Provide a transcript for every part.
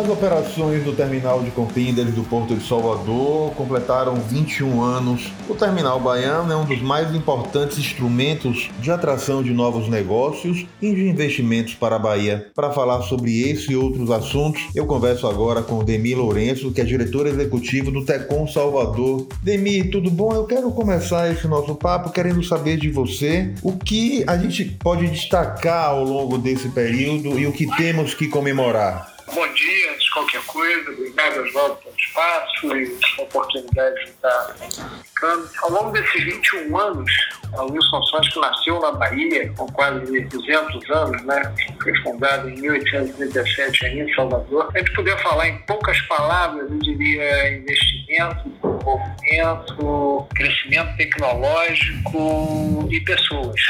As operações do terminal de contêineres do Porto de Salvador completaram 21 anos. O terminal baiano é um dos mais importantes instrumentos de atração de novos negócios e de investimentos para a Bahia. Para falar sobre esse e outros assuntos, eu converso agora com Demi Lourenço, que é diretor executivo do Tecom Salvador. Demi, tudo bom? Eu quero começar esse nosso papo querendo saber de você o que a gente pode destacar ao longo desse período e o que temos que comemorar. Bom dia, antes de qualquer coisa, obrigado Oswaldo pelo espaço e a oportunidade de estar ficando. Ao longo desses 21 anos, a Wilson Santos, que nasceu na Bahia, com quase 200 anos, né? foi fundada em 1837 em Salvador. A gente poderia falar em poucas palavras, eu diria investimento, desenvolvimento, crescimento tecnológico e pessoas.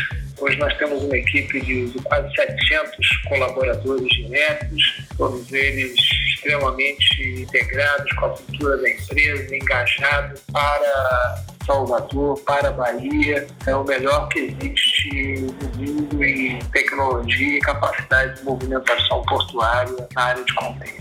Hoje nós temos uma equipe de, de quase 700 colaboradores diretos, todos eles extremamente integrados com a cultura da empresa, engajados para Salvador, para a Bahia. É o melhor que existe no mundo em tecnologia e capacidade de movimentação portuária na área de contêiner.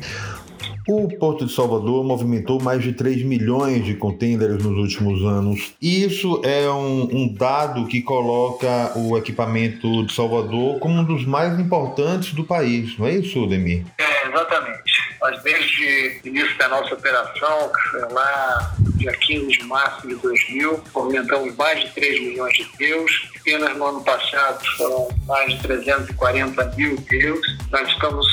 O Porto de Salvador movimentou mais de 3 milhões de contêineres nos últimos anos. Isso é um, um, dado que coloca o equipamento de Salvador como um dos mais importantes do país, não é isso, Demir? É, exatamente. Nós, desde o início da nossa operação, que foi lá dia 15 de março de 2000, movimentamos mais de 3 milhões de teus. Apenas no ano passado foram mais de 340 mil teus. Nós estamos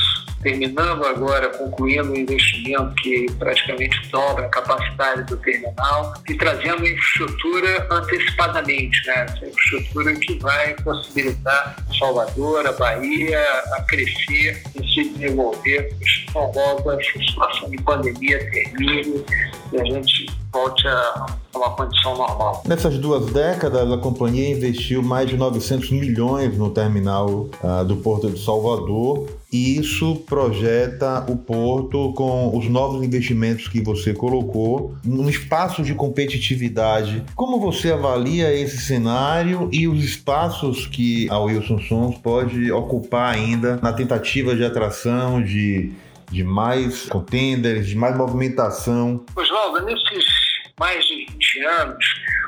terminando agora, concluindo o investimento que praticamente dobra a capacidade do terminal e trazendo infraestrutura antecipadamente, né? Essa infraestrutura que vai possibilitar Salvador, a Bahia, a crescer e se desenvolver logo essa situação de pandemia termine e a gente volte a uma condição normal. Nessas duas décadas, a companhia investiu mais de 900 milhões no terminal uh, do Porto de Salvador e isso projeta o Porto com os novos investimentos que você colocou num espaço de competitividade. Como você avalia esse cenário e os espaços que a Wilson Sons pode ocupar ainda na tentativa de atração de de mais contenders, de mais movimentação? Oswaldo, nesses mais de 20 anos,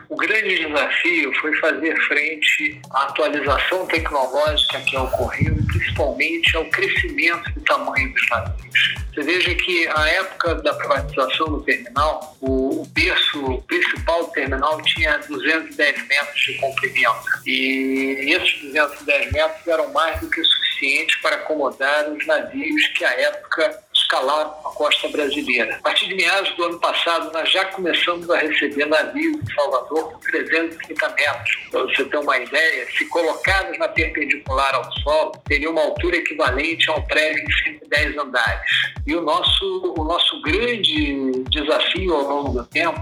o grande desafio foi fazer frente à atualização tecnológica que ocorreu e principalmente ao crescimento do tamanho dos navios. Você veja que a época da privatização do terminal, o, berço principal do terminal tinha 210 metros de comprimento e esses 210 metros eram mais do que suficientes para acomodar os navios que à época escalar a costa brasileira. A partir de meados do ano passado, nós já começamos a receber navios em Salvador com 330 metros. Para você ter uma ideia, se colocados na perpendicular ao solo, teria uma altura equivalente a um prédio de 110 andares. E o nosso, o nosso grande desafio ao longo do tempo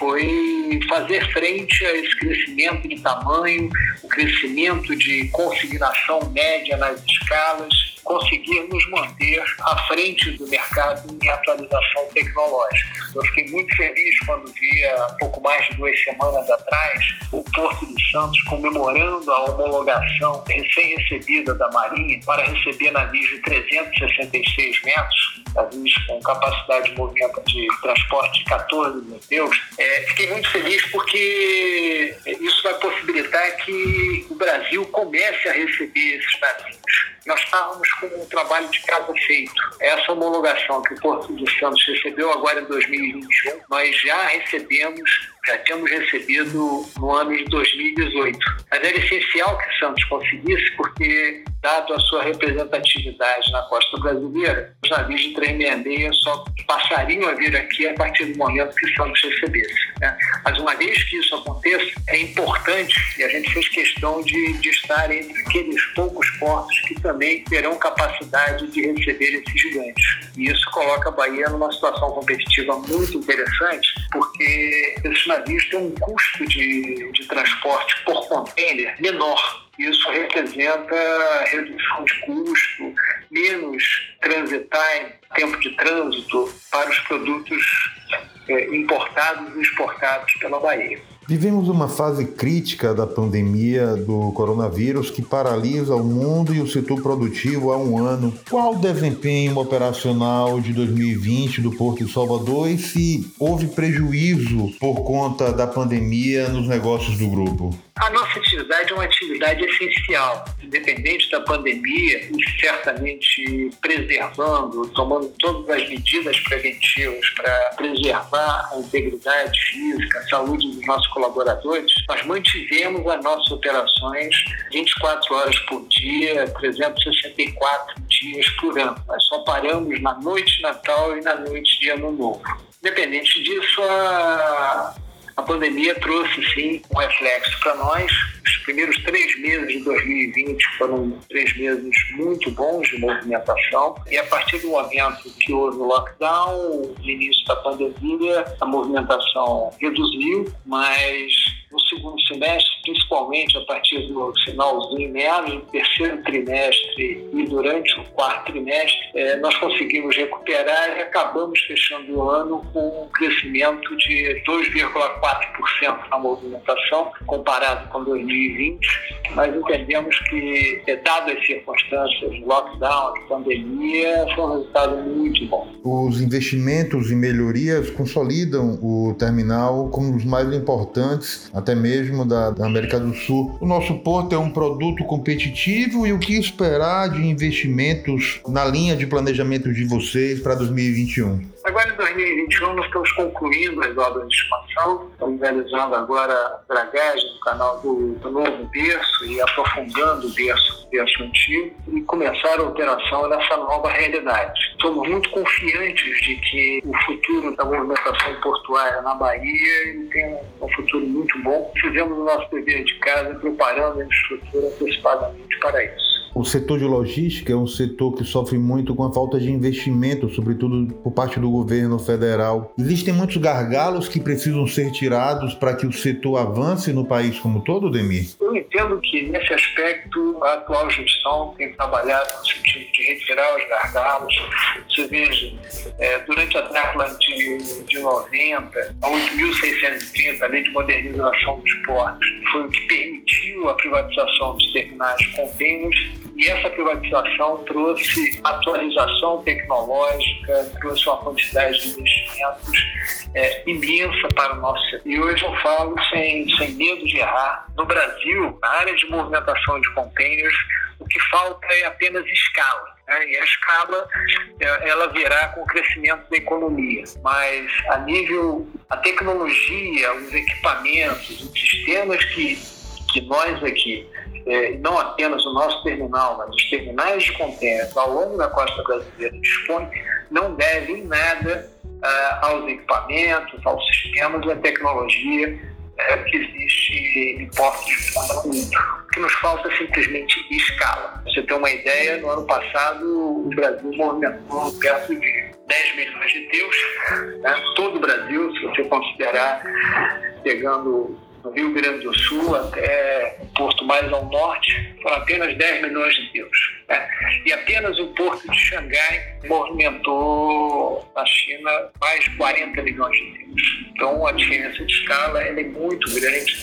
foi fazer frente a esse crescimento de tamanho, o crescimento de consignação média nas escalas, conseguir nos manter à frente do mercado em atualização tecnológica. Eu fiquei muito feliz quando vi há pouco mais de duas semanas atrás o Porto de Santos comemorando a homologação recém-recebida da Marinha para receber navios de 366 metros, navios com capacidade de movimento de transporte de 14 mil teus. É, fiquei muito feliz porque isso vai possibilitar que o Brasil comece a receber esses navios nós estávamos com um trabalho de casa feito. Essa homologação que o Porto de Santos recebeu agora em 2021, nós já recebemos já tínhamos recebido no ano de 2018. Mas era essencial que Santos conseguisse, porque, dado a sua representatividade na costa brasileira, os navios de 366 só passariam a vir aqui a partir do momento que Santos recebesse. Né? Mas uma vez que isso aconteça, é importante, e a gente fez questão de, de estar entre aqueles poucos portos que também terão capacidade de receber esses gigantes. E isso coloca a Bahia numa situação competitiva muito interessante, porque esses navios têm um custo de, de transporte por container menor. Isso representa redução de custo, menos transit time, tempo de trânsito para os produtos é, importados e exportados pela Bahia. Vivemos uma fase crítica da pandemia do coronavírus que paralisa o mundo e o setor produtivo há um ano. Qual o desempenho operacional de 2020 do Porto de Salvador e se houve prejuízo por conta da pandemia nos negócios do grupo? A nossa atividade é uma atividade essencial, independente da pandemia, e certamente preservando, tomando todas as medidas preventivas para preservar a integridade física, a saúde dos nossos colaboradores, nós mantivemos as nossas operações 24 horas por dia, 364 dias por ano. Nós só paramos na noite de Natal e na noite de Ano Novo. Independente disso, a a pandemia trouxe, sim, um reflexo para nós. Os primeiros três meses de 2020 foram três meses muito bons de movimentação. E a partir do momento que houve o lockdown, no início da pandemia, a movimentação reduziu, mas no segundo semestre, principalmente a partir do finalzinho, meados do terceiro trimestre e durante o quarto trimestre, eh, nós conseguimos recuperar e acabamos fechando o ano com um crescimento de 2,4% na movimentação, comparado com 2020. Mas entendemos que, eh, dado as circunstâncias lockdown, de pandemia, foi um resultado muito bom. Os investimentos e melhorias consolidam o terminal como um dos mais importantes até mesmo da, da, América do Sul. O nosso porto é um produto competitivo e o que esperar de investimentos na linha de planejamento de vocês para 2021? Em 2021, nós estamos concluindo as obras de expansão, estamos realizando agora dragagem do canal do, do novo berço e aprofundando o berço, o berço antigo e começar a operação nessa nova realidade. Somos muito confiantes de que o futuro da movimentação portuária na Bahia tem um futuro muito bom. Fizemos o nosso dever de casa preparando a infraestrutura antecipadamente para isso. O setor de logística é um setor que sofre muito com a falta de investimento, sobretudo por parte do governo federal. Existem muitos gargalos que precisam ser tirados para que o setor avance no país como todo, Demir? Eu entendo que, nesse aspecto, a atual gestão tem trabalhado no sentido de retirar os gargalos. Você veja, é, durante a década de, de 90, a 8.630, a Lei de Modernização dos Portos, foi o que permitiu a privatização dos terminais contêineres e essa privatização trouxe atualização tecnológica, trouxe uma quantidade de investimentos é, imensa para o nosso setor. E hoje eu falo sem, sem medo de errar. No Brasil, na área de movimentação de containers, o que falta é apenas escala. Né? E a escala é, ela virá com o crescimento da economia. Mas a nível, a tecnologia, os equipamentos, os sistemas que, que nós aqui é, não apenas o nosso terminal, mas os terminais de contêineres ao longo da costa brasileira dispõem, não devem nada uh, aos equipamentos, aos sistemas e à tecnologia uh, que existe em portos de mundo. O que nos falta é simplesmente escala. Pra você ter uma ideia, no ano passado o Brasil movimentou perto de 10 milhões de teus, né? todo o Brasil, se você considerar pegando no Rio Grande do Sul até o porto mais ao norte, foram apenas 10 milhões de euros. Né? E apenas o porto de Xangai movimentou na China mais 40 milhões de euros. Então a diferença de escala é muito grande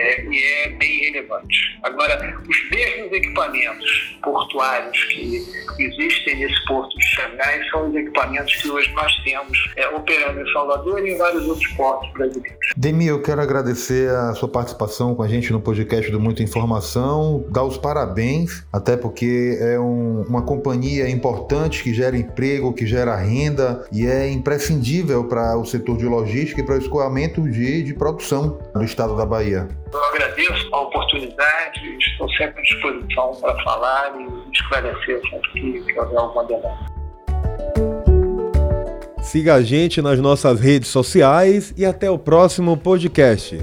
é, é bem relevante. Agora, os mesmos equipamentos portuários que existem nesse porto de Xangai são os equipamentos que hoje nós temos é, operando em Salvador e em vários outros portos brasileiros. Demi, eu quero agradecer a sua participação com a gente no podcast do Muita Informação, dar os parabéns, até porque é um, uma companhia importante que gera emprego, que gera renda e é imprescindível para o setor de logística e para o escoamento de, de produção do estado da Bahia. Eu agradeço a oportunidade, estou sempre à disposição para falar e esclarecer sempre que, que houver alguma demanda. Siga a gente nas nossas redes sociais e até o próximo podcast.